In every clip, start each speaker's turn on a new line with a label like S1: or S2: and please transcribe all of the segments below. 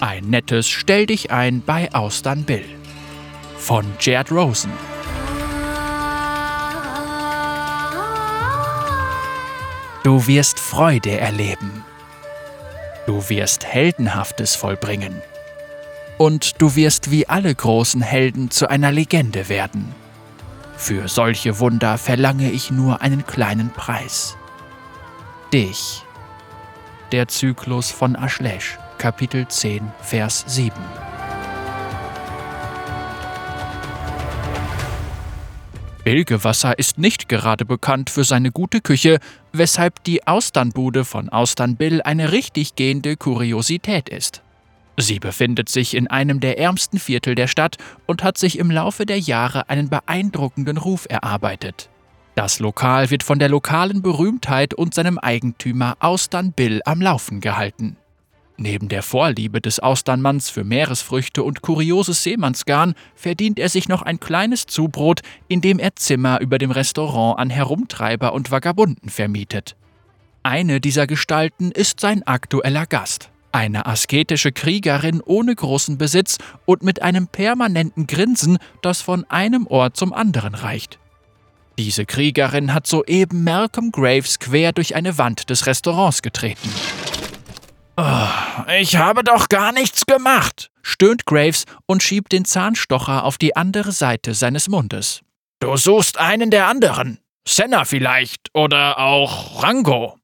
S1: Ein nettes Stell dich ein bei Austern Bill. Von Jared Rosen. Du wirst Freude erleben. Du wirst Heldenhaftes vollbringen. Und du wirst wie alle großen Helden zu einer Legende werden. Für solche Wunder verlange ich nur einen kleinen Preis. Dich. Der Zyklus von Ashlesh, Kapitel 10, Vers 7. Bilgewasser ist nicht gerade bekannt für seine gute Küche, weshalb die Austernbude von Austern Bill eine richtig gehende Kuriosität ist. Sie befindet sich in einem der ärmsten Viertel der Stadt und hat sich im Laufe der Jahre einen beeindruckenden Ruf erarbeitet. Das Lokal wird von der lokalen Berühmtheit und seinem Eigentümer Austern Bill am Laufen gehalten. Neben der Vorliebe des Austernmanns für Meeresfrüchte und kurioses Seemannsgarn verdient er sich noch ein kleines Zubrot, indem er Zimmer über dem Restaurant an Herumtreiber und Vagabunden vermietet. Eine dieser Gestalten ist sein aktueller Gast, eine asketische Kriegerin ohne großen Besitz und mit einem permanenten Grinsen, das von einem Ohr zum anderen reicht. Diese Kriegerin hat soeben Malcolm Graves quer durch eine Wand des Restaurants getreten. Oh, ich habe doch gar nichts gemacht, stöhnt Graves und schiebt den Zahnstocher auf die andere Seite seines Mundes. Du suchst einen der anderen. Senna vielleicht oder auch Rango.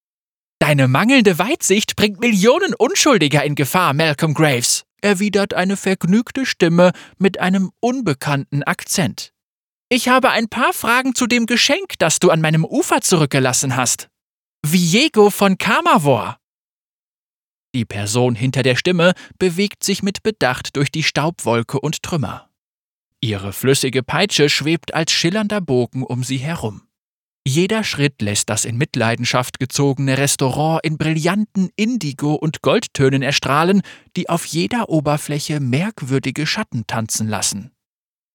S1: Deine mangelnde Weitsicht bringt Millionen Unschuldiger in Gefahr, Malcolm Graves, erwidert eine vergnügte Stimme mit einem unbekannten Akzent. Ich habe ein paar Fragen zu dem Geschenk, das du an meinem Ufer zurückgelassen hast. Viego von Kamavor. Die Person hinter der Stimme bewegt sich mit Bedacht durch die Staubwolke und Trümmer. Ihre flüssige Peitsche schwebt als schillernder Bogen um sie herum. Jeder Schritt lässt das in Mitleidenschaft gezogene Restaurant in brillanten Indigo- und Goldtönen erstrahlen, die auf jeder Oberfläche merkwürdige Schatten tanzen lassen.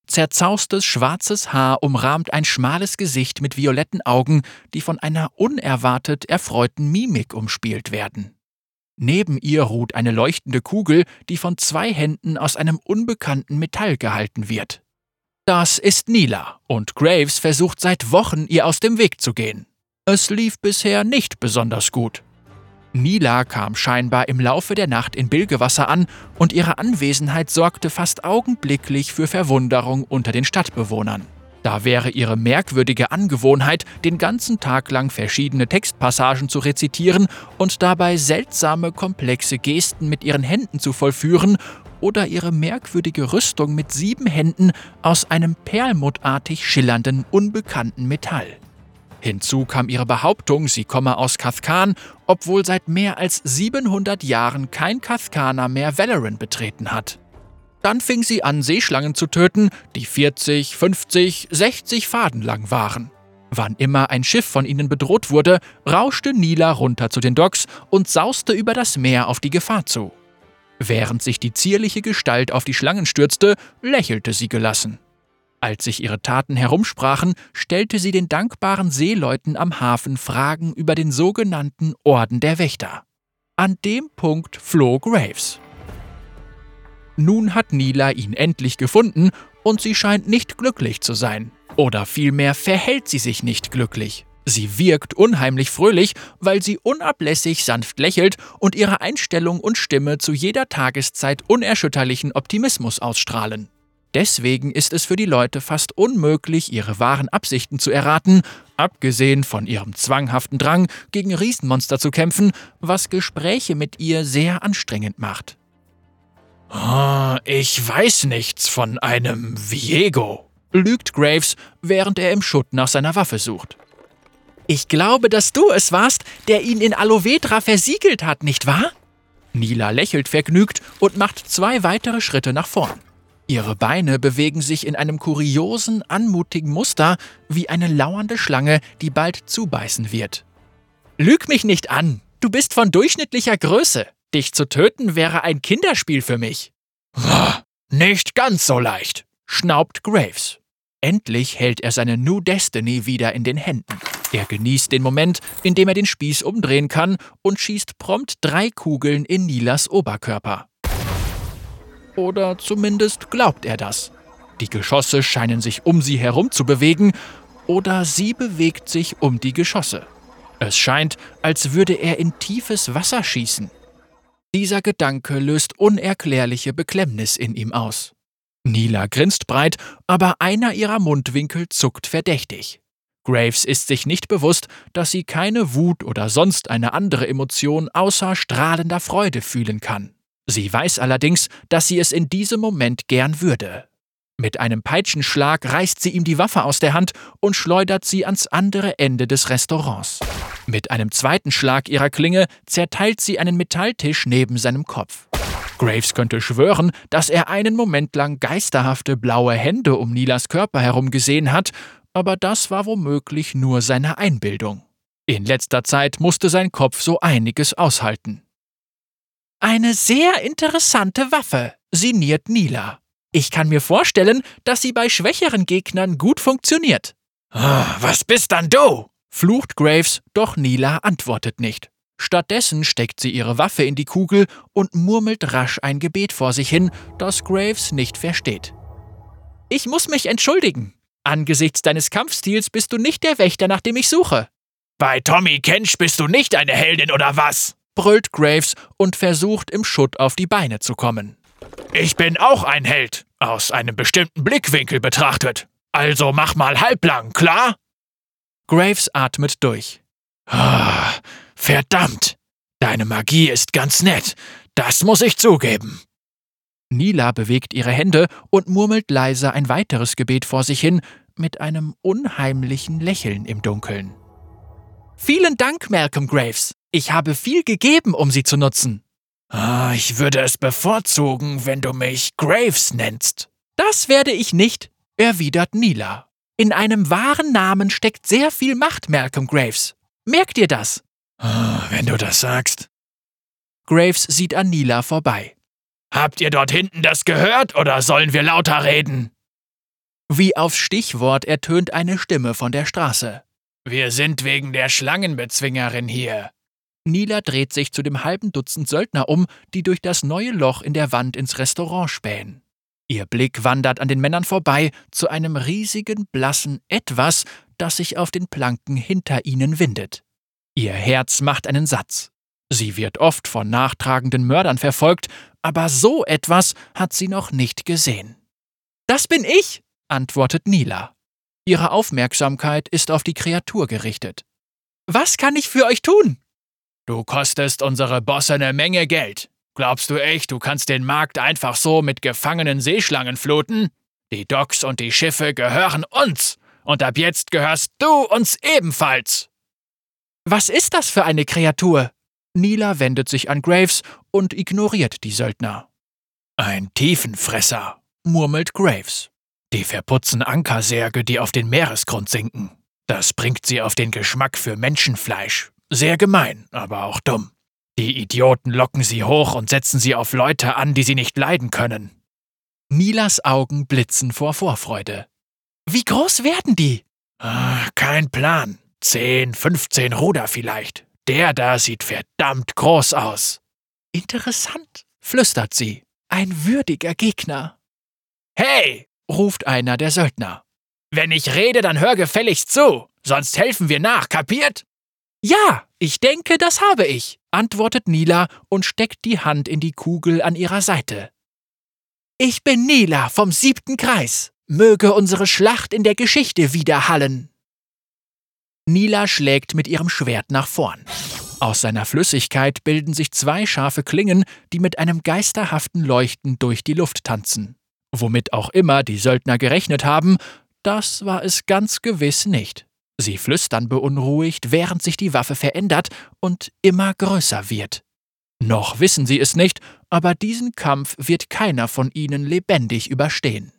S1: Zerzaustes schwarzes Haar umrahmt ein schmales Gesicht mit violetten Augen, die von einer unerwartet erfreuten Mimik umspielt werden. Neben ihr ruht eine leuchtende Kugel, die von zwei Händen aus einem unbekannten Metall gehalten wird. Das ist Nila, und Graves versucht seit Wochen, ihr aus dem Weg zu gehen. Es lief bisher nicht besonders gut. Nila kam scheinbar im Laufe der Nacht in Bilgewasser an und ihre Anwesenheit sorgte fast augenblicklich für Verwunderung unter den Stadtbewohnern. Da wäre ihre merkwürdige Angewohnheit, den ganzen Tag lang verschiedene Textpassagen zu rezitieren und dabei seltsame, komplexe Gesten mit ihren Händen zu vollführen oder ihre merkwürdige Rüstung mit sieben Händen aus einem perlmuttartig schillernden, unbekannten Metall. Hinzu kam ihre Behauptung, sie komme aus Kathkan, obwohl seit mehr als 700 Jahren kein Kathkaner mehr Valoran betreten hat. Dann fing sie an, Seeschlangen zu töten, die 40, 50, 60 Faden lang waren. Wann immer ein Schiff von ihnen bedroht wurde, rauschte Nila runter zu den Docks und sauste über das Meer auf die Gefahr zu. Während sich die zierliche Gestalt auf die Schlangen stürzte, lächelte sie gelassen. Als sich ihre Taten herumsprachen, stellte sie den dankbaren Seeleuten am Hafen Fragen über den sogenannten Orden der Wächter. An dem Punkt floh Graves. Nun hat Nila ihn endlich gefunden und sie scheint nicht glücklich zu sein. Oder vielmehr verhält sie sich nicht glücklich. Sie wirkt unheimlich fröhlich, weil sie unablässig sanft lächelt und ihre Einstellung und Stimme zu jeder Tageszeit unerschütterlichen Optimismus ausstrahlen. Deswegen ist es für die Leute fast unmöglich, ihre wahren Absichten zu erraten, abgesehen von ihrem zwanghaften Drang, gegen Riesenmonster zu kämpfen, was Gespräche mit ihr sehr anstrengend macht. Oh, ich weiß nichts von einem Viego, lügt Graves, während er im Schutt nach seiner Waffe sucht. Ich glaube, dass du es warst, der ihn in Alovedra versiegelt hat, nicht wahr? Nila lächelt vergnügt und macht zwei weitere Schritte nach vorn. Ihre Beine bewegen sich in einem kuriosen, anmutigen Muster wie eine lauernde Schlange, die bald zubeißen wird. Lüg mich nicht an, du bist von durchschnittlicher Größe. Dich zu töten wäre ein Kinderspiel für mich. Nicht ganz so leicht, schnaubt Graves. Endlich hält er seine New Destiny wieder in den Händen. Er genießt den Moment, in dem er den Spieß umdrehen kann und schießt prompt drei Kugeln in Nilas Oberkörper. Oder zumindest glaubt er das. Die Geschosse scheinen sich um sie herum zu bewegen, oder sie bewegt sich um die Geschosse. Es scheint, als würde er in tiefes Wasser schießen. Dieser Gedanke löst unerklärliche Beklemmnis in ihm aus. Nila grinst breit, aber einer ihrer Mundwinkel zuckt verdächtig. Graves ist sich nicht bewusst, dass sie keine Wut oder sonst eine andere Emotion außer strahlender Freude fühlen kann. Sie weiß allerdings, dass sie es in diesem Moment gern würde. Mit einem Peitschenschlag reißt sie ihm die Waffe aus der Hand und schleudert sie ans andere Ende des Restaurants. Mit einem zweiten Schlag ihrer Klinge zerteilt sie einen Metalltisch neben seinem Kopf. Graves könnte schwören, dass er einen Moment lang geisterhafte blaue Hände um Nilas Körper herum gesehen hat, aber das war womöglich nur seine Einbildung. In letzter Zeit musste sein Kopf so einiges aushalten. Eine sehr interessante Waffe, sinniert Nila. Ich kann mir vorstellen, dass sie bei schwächeren Gegnern gut funktioniert.
S2: Oh, was bist dann du?
S1: flucht Graves, doch Nila antwortet nicht. Stattdessen steckt sie ihre Waffe in die Kugel und murmelt rasch ein Gebet vor sich hin, das Graves nicht versteht. Ich muss mich entschuldigen. Angesichts deines Kampfstils bist du nicht der Wächter, nach dem ich suche.
S2: Bei Tommy Kench bist du nicht eine Heldin oder was?
S1: brüllt Graves und versucht im Schutt auf die Beine zu kommen.
S2: Ich bin auch ein Held, aus einem bestimmten Blickwinkel betrachtet. Also mach mal halblang, klar?
S1: Graves atmet durch.
S2: Ah, verdammt! Deine Magie ist ganz nett. Das muss ich zugeben.
S1: Nila bewegt ihre Hände und murmelt leise ein weiteres Gebet vor sich hin, mit einem unheimlichen Lächeln im Dunkeln. Vielen Dank, Malcolm Graves. Ich habe viel gegeben, um sie zu nutzen.
S2: Ah, ich würde es bevorzugen, wenn du mich Graves nennst.
S1: Das werde ich nicht, erwidert Nila. In einem wahren Namen steckt sehr viel Macht, Malcolm Graves. Merk dir das.
S2: Ah, wenn du das sagst.
S1: Graves sieht an Nila vorbei.
S2: Habt ihr dort hinten das gehört oder sollen wir lauter reden?
S1: Wie aufs Stichwort ertönt eine Stimme von der Straße.
S2: Wir sind wegen der Schlangenbezwingerin hier.
S1: Nila dreht sich zu dem halben Dutzend Söldner um, die durch das neue Loch in der Wand ins Restaurant spähen. Ihr Blick wandert an den Männern vorbei zu einem riesigen, blassen Etwas, das sich auf den Planken hinter ihnen windet. Ihr Herz macht einen Satz. Sie wird oft von nachtragenden Mördern verfolgt, aber so etwas hat sie noch nicht gesehen. Das bin ich, antwortet Nila. Ihre Aufmerksamkeit ist auf die Kreatur gerichtet. Was kann ich für euch tun?
S2: Du kostest unsere Bosse eine Menge Geld. Glaubst du echt, du kannst den Markt einfach so mit gefangenen Seeschlangen fluten? Die Docks und die Schiffe gehören uns. Und ab jetzt gehörst du uns ebenfalls.
S1: Was ist das für eine Kreatur? Nila wendet sich an Graves und ignoriert die Söldner.
S2: Ein Tiefenfresser, murmelt Graves. Die verputzen Ankersärge, die auf den Meeresgrund sinken. Das bringt sie auf den Geschmack für Menschenfleisch. Sehr gemein, aber auch dumm. Die Idioten locken sie hoch und setzen sie auf Leute an, die sie nicht leiden können.
S1: Nilas Augen blitzen vor Vorfreude. Wie groß werden die?
S2: Ah, kein Plan. Zehn, fünfzehn Ruder vielleicht. Der da sieht verdammt groß aus.
S1: Interessant, flüstert sie. Ein würdiger Gegner.
S2: Hey,
S1: ruft einer der Söldner.
S2: Wenn ich rede, dann hör gefälligst zu, sonst helfen wir nach, kapiert?
S1: Ja, ich denke, das habe ich, antwortet Nila und steckt die Hand in die Kugel an ihrer Seite. Ich bin Nila vom siebten Kreis. Möge unsere Schlacht in der Geschichte widerhallen. Nila schlägt mit ihrem Schwert nach vorn. Aus seiner Flüssigkeit bilden sich zwei scharfe Klingen, die mit einem geisterhaften Leuchten durch die Luft tanzen. Womit auch immer die Söldner gerechnet haben, das war es ganz gewiss nicht. Sie flüstern beunruhigt, während sich die Waffe verändert und immer größer wird. Noch wissen sie es nicht, aber diesen Kampf wird keiner von ihnen lebendig überstehen.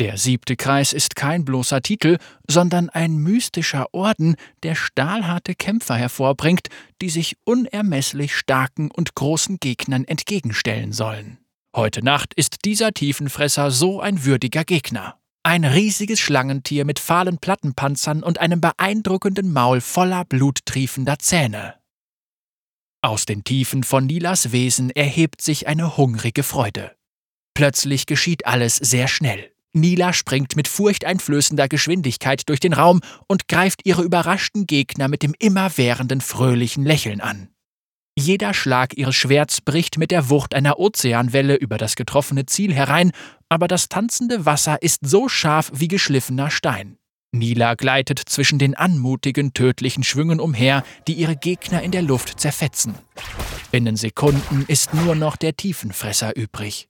S1: Der siebte Kreis ist kein bloßer Titel, sondern ein mystischer Orden, der stahlharte Kämpfer hervorbringt, die sich unermesslich starken und großen Gegnern entgegenstellen sollen. Heute Nacht ist dieser Tiefenfresser so ein würdiger Gegner. Ein riesiges Schlangentier mit fahlen Plattenpanzern und einem beeindruckenden Maul voller bluttriefender Zähne. Aus den Tiefen von Nilas Wesen erhebt sich eine hungrige Freude. Plötzlich geschieht alles sehr schnell. Nila springt mit furchteinflößender Geschwindigkeit durch den Raum und greift ihre überraschten Gegner mit dem immerwährenden fröhlichen Lächeln an. Jeder Schlag ihres Schwerts bricht mit der Wucht einer Ozeanwelle über das getroffene Ziel herein, aber das tanzende Wasser ist so scharf wie geschliffener Stein. Nila gleitet zwischen den anmutigen, tödlichen Schwüngen umher, die ihre Gegner in der Luft zerfetzen. Binnen Sekunden ist nur noch der Tiefenfresser übrig.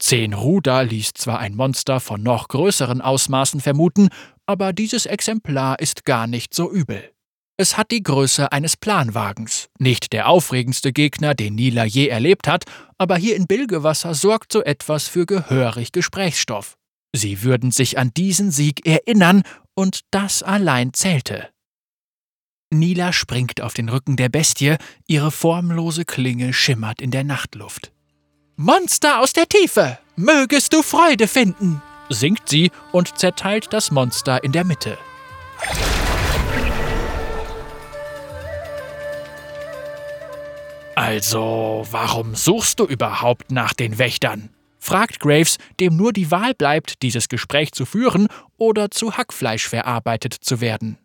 S1: Zehn Ruder ließ zwar ein Monster von noch größeren Ausmaßen vermuten, aber dieses Exemplar ist gar nicht so übel. Es hat die Größe eines Planwagens. Nicht der aufregendste Gegner, den Nila je erlebt hat, aber hier in Bilgewasser sorgt so etwas für gehörig Gesprächsstoff. Sie würden sich an diesen Sieg erinnern, und das allein zählte. Nila springt auf den Rücken der Bestie, ihre formlose Klinge schimmert in der Nachtluft. Monster aus der Tiefe, mögest du Freude finden, singt sie und zerteilt das Monster in der Mitte.
S2: Also, warum suchst du überhaupt nach den Wächtern? fragt Graves, dem nur die Wahl bleibt, dieses Gespräch zu führen oder zu Hackfleisch verarbeitet zu werden.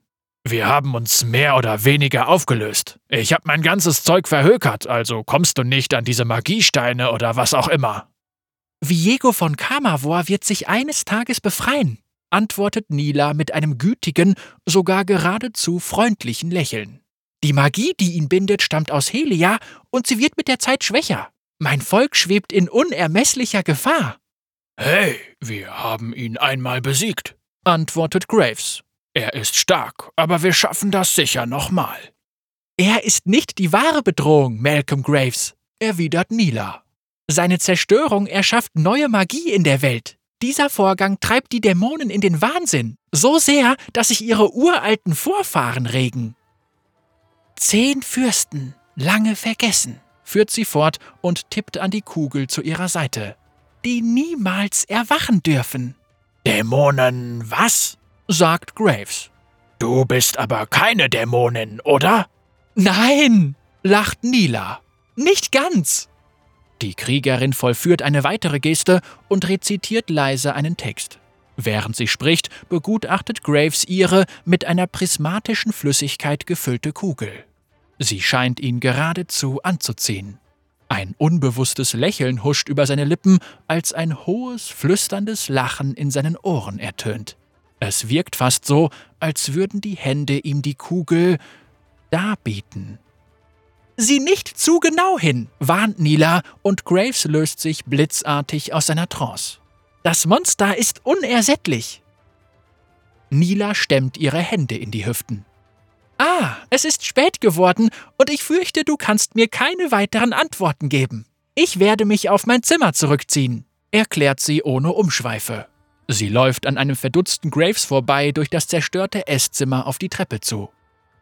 S2: Wir haben uns mehr oder weniger aufgelöst. Ich habe mein ganzes Zeug verhökert, also kommst du nicht an diese Magiesteine oder was auch immer.
S1: Viego von Kamavor wird sich eines Tages befreien, antwortet Nila mit einem gütigen, sogar geradezu freundlichen Lächeln. Die Magie, die ihn bindet, stammt aus Helia und sie wird mit der Zeit schwächer. Mein Volk schwebt in unermesslicher Gefahr.
S2: Hey, wir haben ihn einmal besiegt, antwortet Graves er ist stark, aber wir schaffen das sicher nochmal.
S1: Er ist nicht die wahre Bedrohung, Malcolm Graves, erwidert Nila. Seine Zerstörung erschafft neue Magie in der Welt. Dieser Vorgang treibt die Dämonen in den Wahnsinn, so sehr, dass sich ihre uralten Vorfahren regen. Zehn Fürsten, lange vergessen, führt sie fort und tippt an die Kugel zu ihrer Seite, die niemals erwachen dürfen.
S2: Dämonen was? sagt Graves. Du bist aber keine Dämonin, oder?
S1: Nein, lacht Nila. Nicht ganz. Die Kriegerin vollführt eine weitere Geste und rezitiert leise einen Text. Während sie spricht, begutachtet Graves ihre mit einer prismatischen Flüssigkeit gefüllte Kugel. Sie scheint ihn geradezu anzuziehen. Ein unbewusstes Lächeln huscht über seine Lippen, als ein hohes, flüsterndes Lachen in seinen Ohren ertönt. Es wirkt fast so, als würden die Hände ihm die Kugel darbieten. Sieh nicht zu genau hin, warnt Nila, und Graves löst sich blitzartig aus seiner Trance. Das Monster ist unersättlich. Nila stemmt ihre Hände in die Hüften. Ah, es ist spät geworden, und ich fürchte, du kannst mir keine weiteren Antworten geben. Ich werde mich auf mein Zimmer zurückziehen, erklärt sie ohne Umschweife. Sie läuft an einem verdutzten Graves vorbei durch das zerstörte Esszimmer auf die Treppe zu.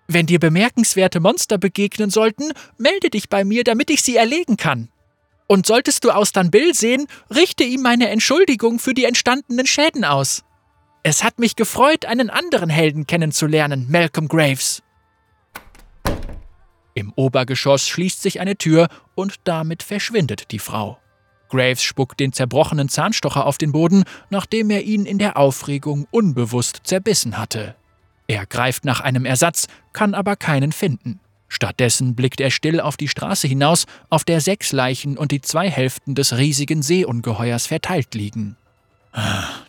S1: Wenn dir bemerkenswerte Monster begegnen sollten, melde dich bei mir, damit ich sie erlegen kann. Und solltest du Austern Bill sehen, richte ihm meine Entschuldigung für die entstandenen Schäden aus. Es hat mich gefreut, einen anderen Helden kennenzulernen, Malcolm Graves. Im Obergeschoss schließt sich eine Tür und damit verschwindet die Frau. Graves spuckt den zerbrochenen Zahnstocher auf den Boden, nachdem er ihn in der Aufregung unbewusst zerbissen hatte. Er greift nach einem Ersatz, kann aber keinen finden. Stattdessen blickt er still auf die Straße hinaus, auf der sechs Leichen und die zwei Hälften des riesigen Seeungeheuers verteilt liegen.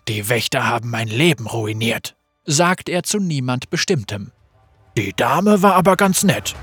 S2: Die Wächter haben mein Leben ruiniert, sagt er zu niemand Bestimmtem. Die Dame war aber ganz nett.